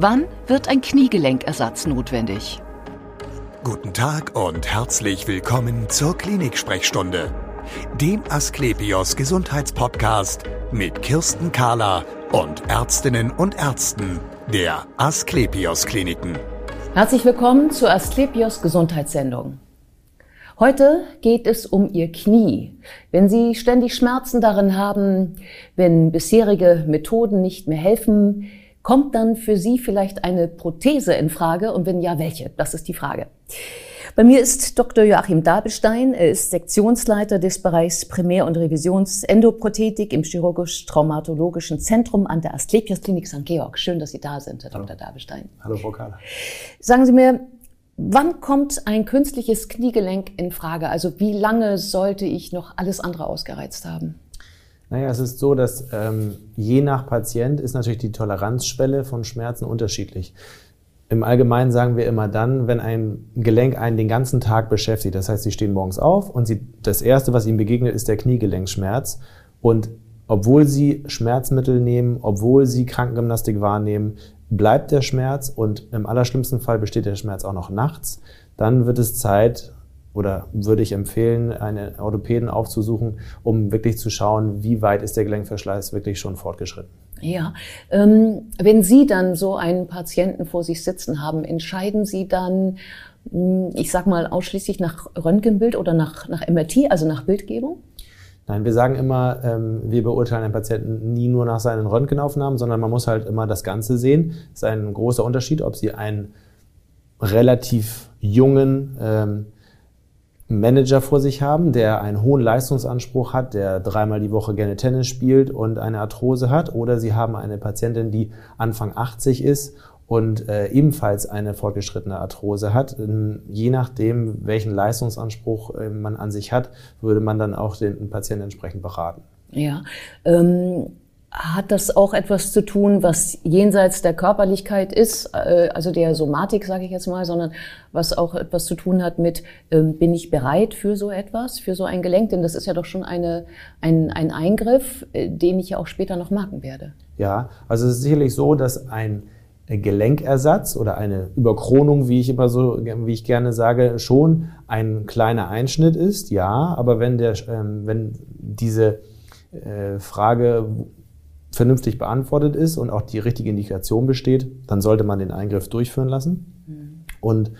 Wann wird ein Kniegelenkersatz notwendig? Guten Tag und herzlich willkommen zur Klinik-Sprechstunde, dem Asklepios Gesundheitspodcast mit Kirsten Kahler und Ärztinnen und Ärzten der Asklepios Kliniken. Herzlich willkommen zur Asklepios Gesundheitssendung. Heute geht es um Ihr Knie. Wenn Sie ständig Schmerzen darin haben, wenn bisherige Methoden nicht mehr helfen, kommt dann für Sie vielleicht eine Prothese in Frage? Und wenn ja, welche? Das ist die Frage. Bei mir ist Dr. Joachim Dabelstein. Er ist Sektionsleiter des Bereichs Primär- und Revisionsendoprothetik im chirurgisch-traumatologischen Zentrum an der Asklepios Klinik St. Georg. Schön, dass Sie da sind, Herr Dr. Dabelstein. Hallo, Frau Kahler. Sagen Sie mir, Wann kommt ein künstliches Kniegelenk in Frage? Also wie lange sollte ich noch alles andere ausgereizt haben? Naja, es ist so, dass ähm, je nach Patient ist natürlich die Toleranzschwelle von Schmerzen unterschiedlich. Im Allgemeinen sagen wir immer dann, wenn ein Gelenk einen den ganzen Tag beschäftigt, das heißt, Sie stehen morgens auf und Sie, das Erste, was Ihnen begegnet, ist der Kniegelenkschmerz. Und obwohl Sie Schmerzmittel nehmen, obwohl Sie Krankengymnastik wahrnehmen, bleibt der Schmerz und im allerschlimmsten Fall besteht der Schmerz auch noch nachts, dann wird es Zeit oder würde ich empfehlen, einen Orthopäden aufzusuchen, um wirklich zu schauen, wie weit ist der Gelenkverschleiß wirklich schon fortgeschritten. Ja, ähm, wenn Sie dann so einen Patienten vor sich sitzen haben, entscheiden Sie dann, hm, ich sag mal, ausschließlich nach Röntgenbild oder nach, nach MRT, also nach Bildgebung? Nein, wir sagen immer, ähm, wir beurteilen einen Patienten nie nur nach seinen Röntgenaufnahmen, sondern man muss halt immer das Ganze sehen. Das ist ein großer Unterschied, ob Sie einen relativ jungen ähm, Manager vor sich haben, der einen hohen Leistungsanspruch hat, der dreimal die Woche gerne Tennis spielt und eine Arthrose hat, oder Sie haben eine Patientin, die Anfang 80 ist und äh, ebenfalls eine fortgeschrittene Arthrose hat. Ähm, je nachdem, welchen Leistungsanspruch äh, man an sich hat, würde man dann auch den Patienten entsprechend beraten. Ja. Ähm hat das auch etwas zu tun, was jenseits der Körperlichkeit ist, äh, also der Somatik, sage ich jetzt mal, sondern was auch etwas zu tun hat mit, ähm, bin ich bereit für so etwas, für so ein Gelenk? Denn das ist ja doch schon eine, ein, ein Eingriff, äh, den ich ja auch später noch merken werde. Ja, also es ist sicherlich so, dass ein Gelenkersatz oder eine Überkronung, wie ich immer so, wie ich gerne sage, schon ein kleiner Einschnitt ist, ja. Aber wenn der, ähm, wenn diese äh, Frage vernünftig beantwortet ist und auch die richtige Indikation besteht, dann sollte man den Eingriff durchführen lassen. Mhm. Und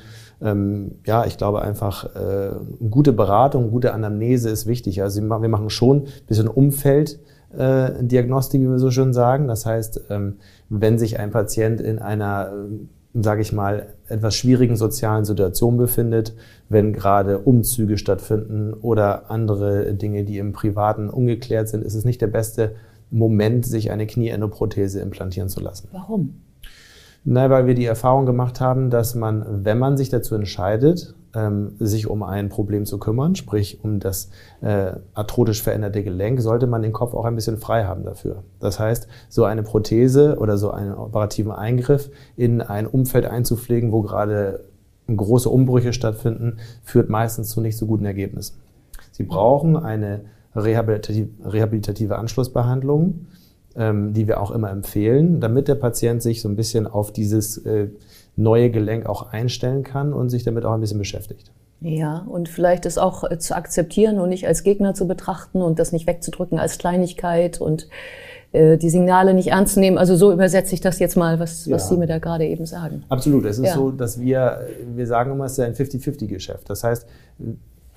ähm, ja, ich glaube einfach, äh, gute Beratung, gute Anamnese ist wichtig. Also wir machen schon ein bisschen Umfeld äh, Diagnostik, wie wir so schön sagen. Das heißt, ähm, wenn sich ein Patient in einer, äh, sage ich mal, etwas schwierigen sozialen Situation befindet, wenn gerade Umzüge stattfinden oder andere Dinge, die im Privaten ungeklärt sind, ist es nicht der beste Moment, sich eine Knieendoprothese implantieren zu lassen. Warum? Na, weil wir die Erfahrung gemacht haben, dass man, wenn man sich dazu entscheidet, ähm, sich um ein Problem zu kümmern, sprich um das äh, arthrotisch veränderte Gelenk, sollte man den Kopf auch ein bisschen frei haben dafür. Das heißt, so eine Prothese oder so einen operativen Eingriff in ein Umfeld einzupflegen, wo gerade große Umbrüche stattfinden, führt meistens zu nicht so guten Ergebnissen. Sie brauchen eine rehabilitative, rehabilitative Anschlussbehandlung, ähm, die wir auch immer empfehlen, damit der Patient sich so ein bisschen auf dieses äh, neue Gelenk auch einstellen kann und sich damit auch ein bisschen beschäftigt. Ja, und vielleicht es auch äh, zu akzeptieren und nicht als Gegner zu betrachten und das nicht wegzudrücken als Kleinigkeit und äh, die Signale nicht ernst zu nehmen. Also so übersetze ich das jetzt mal, was, was ja. Sie mir da gerade eben sagen. Absolut. Es ist ja. so, dass wir, wir sagen immer, es ist ein 50-50-Geschäft. Das heißt,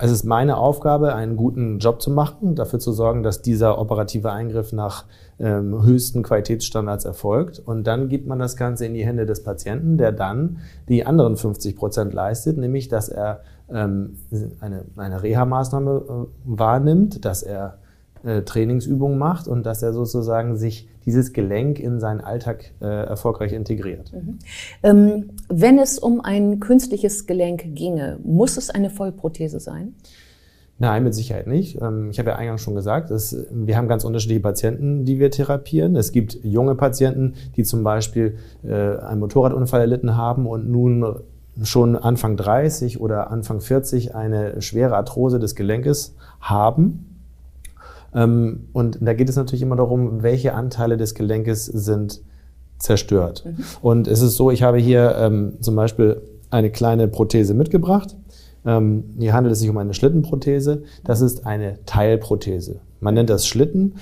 es ist meine Aufgabe, einen guten Job zu machen, dafür zu sorgen, dass dieser operative Eingriff nach ähm, höchsten Qualitätsstandards erfolgt. Und dann gibt man das Ganze in die Hände des Patienten, der dann die anderen 50 Prozent leistet, nämlich dass er ähm, eine, eine Reha-Maßnahme äh, wahrnimmt, dass er äh, Trainingsübungen macht und dass er sozusagen sich dieses Gelenk in seinen Alltag äh, erfolgreich integriert. Mhm. Ähm, wenn es um ein künstliches Gelenk ginge, muss es eine Vollprothese sein? Nein, mit Sicherheit nicht. Ähm, ich habe ja eingangs schon gesagt, dass wir haben ganz unterschiedliche Patienten, die wir therapieren. Es gibt junge Patienten, die zum Beispiel äh, einen Motorradunfall erlitten haben und nun schon Anfang 30 oder Anfang 40 eine schwere Arthrose des Gelenkes haben und da geht es natürlich immer darum, welche Anteile des Gelenkes sind zerstört. Mhm. Und es ist so, ich habe hier ähm, zum Beispiel eine kleine Prothese mitgebracht. Ähm, hier handelt es sich um eine Schlittenprothese. Das ist eine Teilprothese. Man nennt das Schlitten.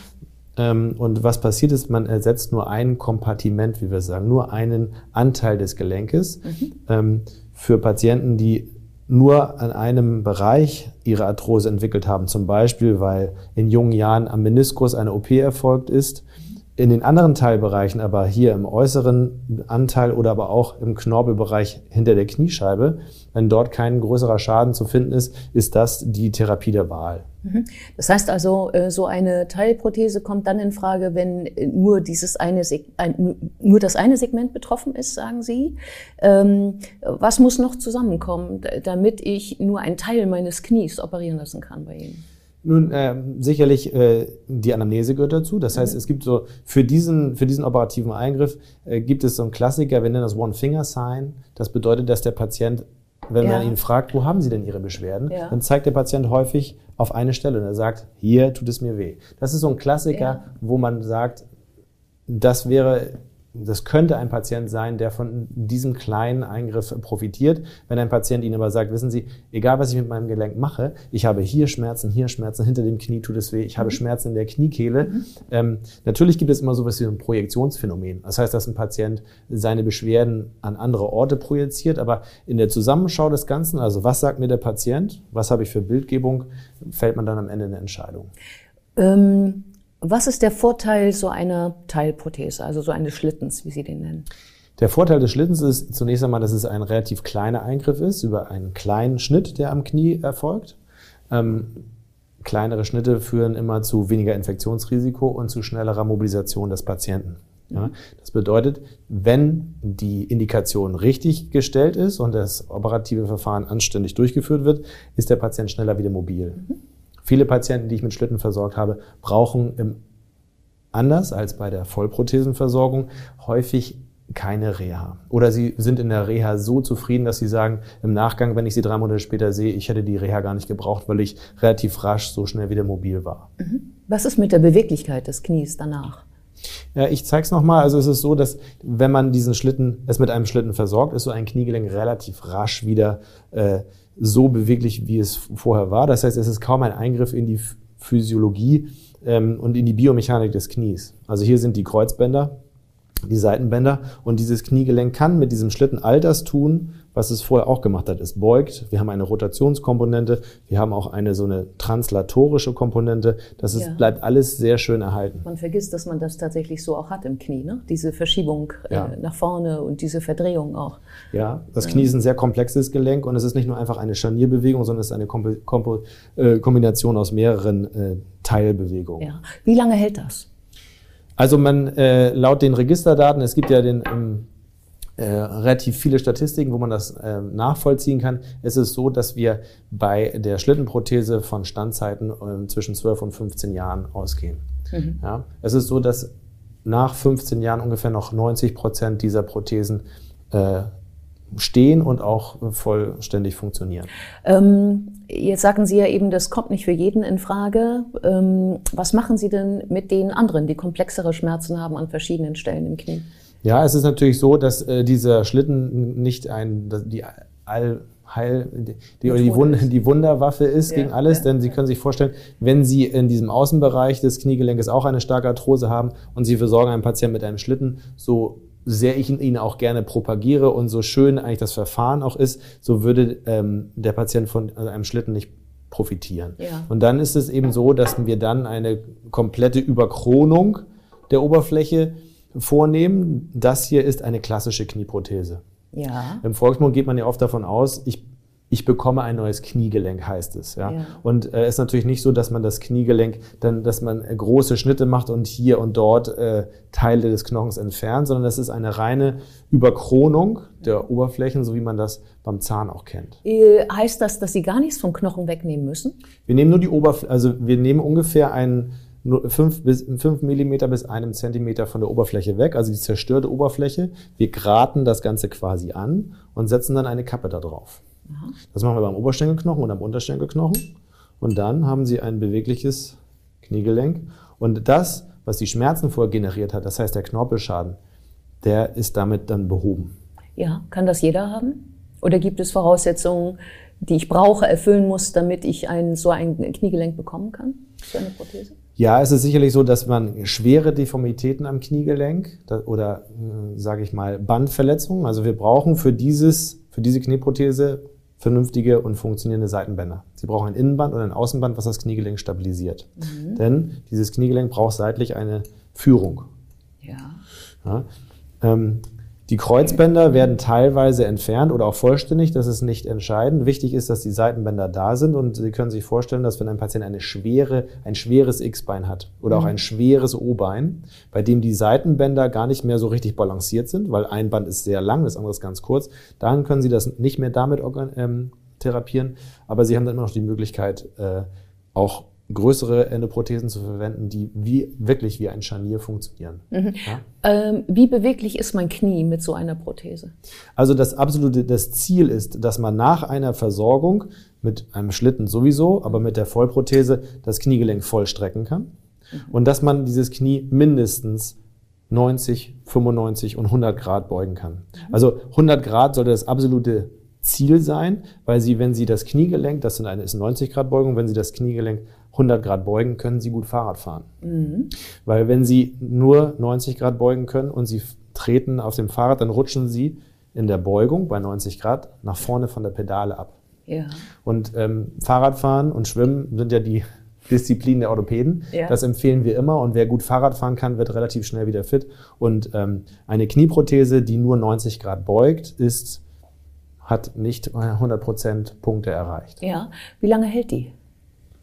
Ähm, und was passiert ist, man ersetzt nur ein Kompartiment, wie wir sagen, nur einen Anteil des Gelenkes. Mhm. Ähm, für Patienten, die nur an einem Bereich ihre Arthrose entwickelt haben, zum Beispiel weil in jungen Jahren am Meniskus eine OP erfolgt ist, in den anderen Teilbereichen, aber hier im äußeren Anteil oder aber auch im Knorpelbereich hinter der Kniescheibe, wenn dort kein größerer Schaden zu finden ist, ist das die Therapie der Wahl. Mhm. Das heißt also, äh, so eine Teilprothese kommt dann in Frage, wenn nur dieses eine, nur das eine Segment betroffen ist, sagen Sie. Ähm, was muss noch zusammenkommen, damit ich nur einen Teil meines Knies operieren lassen kann bei Ihnen? Nun, äh, sicherlich äh, die Anamnese gehört dazu. Das heißt, mhm. es gibt so für diesen, für diesen operativen Eingriff äh, gibt es so einen Klassiker, wir nennen das One-Finger-Sign. Das bedeutet, dass der Patient, wenn ja. man ihn fragt, wo haben Sie denn Ihre Beschwerden, ja. dann zeigt der Patient häufig auf eine Stelle und er sagt, hier tut es mir weh. Das ist so ein Klassiker, ja. wo man sagt, das wäre das könnte ein Patient sein, der von diesem kleinen Eingriff profitiert. Wenn ein Patient Ihnen aber sagt, wissen Sie, egal was ich mit meinem Gelenk mache, ich habe hier Schmerzen, hier Schmerzen, hinter dem Knie tut es weh, ich habe mhm. Schmerzen in der Kniekehle. Mhm. Ähm, natürlich gibt es immer so etwas wie ein Projektionsphänomen. Das heißt, dass ein Patient seine Beschwerden an andere Orte projiziert, aber in der Zusammenschau des Ganzen, also was sagt mir der Patient, was habe ich für Bildgebung, fällt man dann am Ende eine Entscheidung. Ähm was ist der Vorteil so einer Teilprothese, also so eines Schlittens, wie Sie den nennen? Der Vorteil des Schlittens ist zunächst einmal, dass es ein relativ kleiner Eingriff ist, über einen kleinen Schnitt, der am Knie erfolgt. Ähm, kleinere Schnitte führen immer zu weniger Infektionsrisiko und zu schnellerer Mobilisation des Patienten. Ja, das bedeutet, wenn die Indikation richtig gestellt ist und das operative Verfahren anständig durchgeführt wird, ist der Patient schneller wieder mobil. Mhm. Viele Patienten, die ich mit Schlitten versorgt habe, brauchen im, anders als bei der Vollprothesenversorgung häufig keine Reha. Oder sie sind in der Reha so zufrieden, dass sie sagen, im Nachgang, wenn ich sie drei Monate später sehe, ich hätte die Reha gar nicht gebraucht, weil ich relativ rasch so schnell wieder mobil war. Mhm. Was ist mit der Beweglichkeit des Knies danach? Ja, ich zeige es nochmal. Also es ist so, dass wenn man diesen Schlitten, es mit einem Schlitten versorgt, ist so ein Kniegelenk relativ rasch wieder äh, so beweglich, wie es vorher war. Das heißt, es ist kaum ein Eingriff in die Physiologie ähm, und in die Biomechanik des Knies. Also hier sind die Kreuzbänder, die Seitenbänder und dieses Kniegelenk kann mit diesem Schlitten all das tun, was es vorher auch gemacht hat. Es beugt, wir haben eine Rotationskomponente, wir haben auch eine so eine translatorische Komponente. Das ist, ja. bleibt alles sehr schön erhalten. Man vergisst, dass man das tatsächlich so auch hat im Knie, ne? diese Verschiebung äh, ja. äh, nach vorne und diese Verdrehung auch. Ja, das Knie ist ein sehr komplexes Gelenk und es ist nicht nur einfach eine Scharnierbewegung, sondern es ist eine Kompo Kompo äh, Kombination aus mehreren äh, Teilbewegungen. Ja. Wie lange hält das? Also man äh, laut den Registerdaten, es gibt ja den ähm, äh, relativ viele Statistiken, wo man das äh, nachvollziehen kann. Es ist so, dass wir bei der Schlittenprothese von Standzeiten äh, zwischen 12 und 15 Jahren ausgehen. Mhm. Ja? Es ist so, dass nach 15 Jahren ungefähr noch 90 Prozent dieser Prothesen äh, stehen und auch vollständig funktionieren. Ähm, jetzt sagen Sie ja eben, das kommt nicht für jeden in Frage. Ähm, was machen Sie denn mit den anderen, die komplexere Schmerzen haben an verschiedenen Stellen im Knie? Ja, es ist natürlich so, dass äh, dieser Schlitten nicht ein, die All Heil, die, die, die, Wund, die Wunderwaffe ist ja, gegen alles, ja, denn Sie können sich vorstellen, wenn Sie in diesem Außenbereich des Kniegelenkes auch eine starke Arthrose haben und Sie versorgen einen Patienten mit einem Schlitten, so sehr ich ihn auch gerne propagiere und so schön eigentlich das Verfahren auch ist, so würde ähm, der Patient von also einem Schlitten nicht profitieren. Ja. Und dann ist es eben so, dass wir dann eine komplette Überkronung der Oberfläche vornehmen. Das hier ist eine klassische Knieprothese. Ja. Im Volksmund geht man ja oft davon aus, ich, ich bekomme ein neues Kniegelenk, heißt es. Ja. ja. Und es äh, ist natürlich nicht so, dass man das Kniegelenk dann, dass man äh, große Schnitte macht und hier und dort äh, Teile des Knochens entfernt, sondern das ist eine reine Überkronung der Oberflächen, so wie man das beim Zahn auch kennt. Äh, heißt das, dass Sie gar nichts vom Knochen wegnehmen müssen? Wir nehmen nur die Oberfläche, also wir nehmen ungefähr einen nur fünf bis fünf Millimeter bis einem Zentimeter von der Oberfläche weg, also die zerstörte Oberfläche. Wir graten das Ganze quasi an und setzen dann eine Kappe da drauf. Aha. Das machen wir beim Oberschenkelknochen und am Unterschenkelknochen. Und dann haben Sie ein bewegliches Kniegelenk. Und das, was die Schmerzen vorher generiert hat, das heißt der Knorpelschaden, der ist damit dann behoben. Ja, kann das jeder haben? Oder gibt es Voraussetzungen, die ich brauche, erfüllen muss, damit ich ein, so ein Kniegelenk bekommen kann? So eine Prothese? Ja, es ist sicherlich so, dass man schwere Deformitäten am Kniegelenk oder, äh, sage ich mal, Bandverletzungen, also wir brauchen für, dieses, für diese Knieprothese vernünftige und funktionierende Seitenbänder. Sie brauchen ein Innenband und ein Außenband, was das Kniegelenk stabilisiert. Mhm. Denn dieses Kniegelenk braucht seitlich eine Führung. Ja. ja ähm, die Kreuzbänder werden teilweise entfernt oder auch vollständig, das ist nicht entscheidend. Wichtig ist, dass die Seitenbänder da sind und Sie können sich vorstellen, dass wenn ein Patient eine schwere, ein schweres X-Bein hat oder auch mhm. ein schweres O-Bein, bei dem die Seitenbänder gar nicht mehr so richtig balanciert sind, weil ein Band ist sehr lang, das andere ist ganz kurz, dann können Sie das nicht mehr damit ähm, therapieren, aber Sie haben dann immer noch die Möglichkeit, äh, auch größere Endoprothesen zu verwenden, die wie, wirklich wie ein Scharnier funktionieren. Mhm. Ja? Ähm, wie beweglich ist mein Knie mit so einer Prothese? Also das absolute, das Ziel ist, dass man nach einer Versorgung mit einem Schlitten sowieso, aber mit der Vollprothese das Kniegelenk vollstrecken kann mhm. und dass man dieses Knie mindestens 90, 95 und 100 Grad beugen kann. Mhm. Also 100 Grad sollte das absolute Ziel sein, weil Sie, wenn Sie das Kniegelenk, das sind eine, ist 90 Grad Beugung, wenn Sie das Kniegelenk 100 Grad beugen, können Sie gut Fahrrad fahren. Mhm. Weil wenn Sie nur 90 Grad beugen können und Sie treten auf dem Fahrrad, dann rutschen Sie in der Beugung bei 90 Grad nach vorne von der Pedale ab. Ja. Und ähm, Fahrradfahren und Schwimmen sind ja die Disziplinen der Orthopäden. Ja. Das empfehlen wir immer. Und wer gut Fahrrad fahren kann, wird relativ schnell wieder fit. Und ähm, eine Knieprothese, die nur 90 Grad beugt, ist hat nicht 100% Punkte erreicht. Ja, wie lange hält die?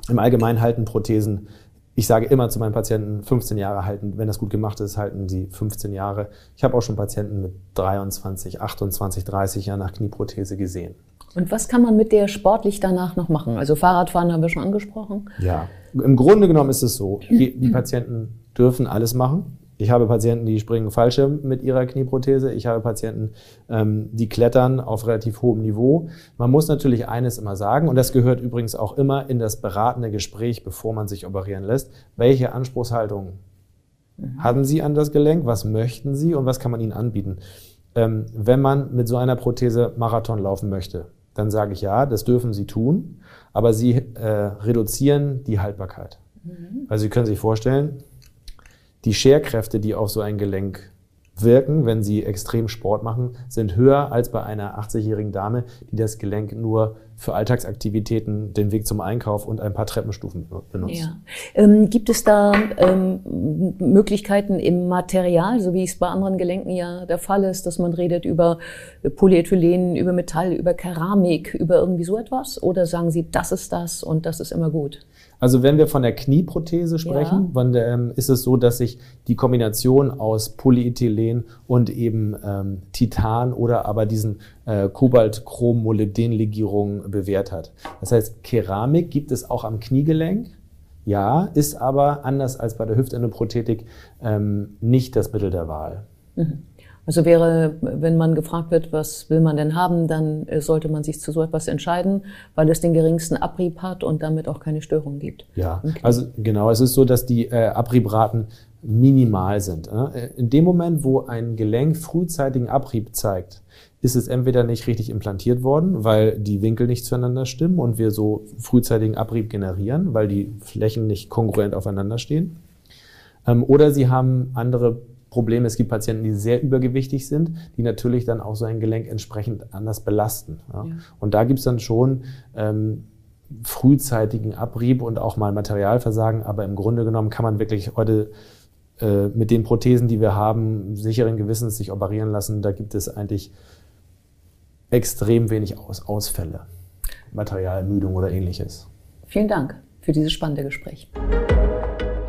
Im Allgemeinen halten Prothesen, ich sage immer zu meinen Patienten, 15 Jahre halten. Wenn das gut gemacht ist, halten sie 15 Jahre. Ich habe auch schon Patienten mit 23, 28, 30 Jahren nach Knieprothese gesehen. Und was kann man mit der sportlich danach noch machen? Also Fahrradfahren haben wir schon angesprochen. Ja, im Grunde genommen ist es so, die Patienten dürfen alles machen. Ich habe Patienten, die springen Fallschirm mit ihrer Knieprothese. Ich habe Patienten, ähm, die klettern auf relativ hohem Niveau. Man muss natürlich eines immer sagen, und das gehört übrigens auch immer in das beratende Gespräch, bevor man sich operieren lässt. Welche Anspruchshaltung mhm. haben Sie an das Gelenk? Was möchten Sie und was kann man Ihnen anbieten? Ähm, wenn man mit so einer Prothese Marathon laufen möchte, dann sage ich ja, das dürfen Sie tun, aber Sie äh, reduzieren die Haltbarkeit. Mhm. Also Sie können sich vorstellen, die Scherkräfte, die auf so ein Gelenk wirken, wenn sie extrem Sport machen, sind höher als bei einer 80-jährigen Dame, die das Gelenk nur für Alltagsaktivitäten, den Weg zum Einkauf und ein paar Treppenstufen benutzt. Ja. Ähm, gibt es da ähm, Möglichkeiten im Material, so wie es bei anderen Gelenken ja der Fall ist, dass man redet über Polyethylen, über Metall, über Keramik, über irgendwie so etwas? Oder sagen Sie, das ist das und das ist immer gut? Also wenn wir von der Knieprothese sprechen, ja. der, ähm, ist es so, dass sich die Kombination aus Polyethylen und eben ähm, Titan oder aber diesen äh, Kobalt-Chrom-Molybden-Legierungen bewährt hat. Das heißt, Keramik gibt es auch am Kniegelenk. Ja, ist aber anders als bei der Hüftendoprothetik ähm, nicht das Mittel der Wahl. Mhm. Also wäre, wenn man gefragt wird, was will man denn haben, dann äh, sollte man sich zu so etwas entscheiden, weil es den geringsten Abrieb hat und damit auch keine Störung gibt. Ja, also genau, es ist so, dass die äh, Abriebraten minimal sind. Äh? In dem Moment, wo ein Gelenk frühzeitigen Abrieb zeigt, ist es entweder nicht richtig implantiert worden, weil die Winkel nicht zueinander stimmen und wir so frühzeitigen Abrieb generieren, weil die Flächen nicht kongruent aufeinander stehen. Ähm, oder sie haben andere Problem, es gibt Patienten, die sehr übergewichtig sind, die natürlich dann auch so ein Gelenk entsprechend anders belasten. Ja. Ja. Und da gibt es dann schon ähm, frühzeitigen Abrieb und auch mal Materialversagen, aber im Grunde genommen kann man wirklich heute äh, mit den Prothesen, die wir haben, sicheren Gewissens sich operieren lassen. Da gibt es eigentlich extrem wenig Aus Ausfälle, Materialermüdung oder ähnliches. Vielen Dank für dieses spannende Gespräch.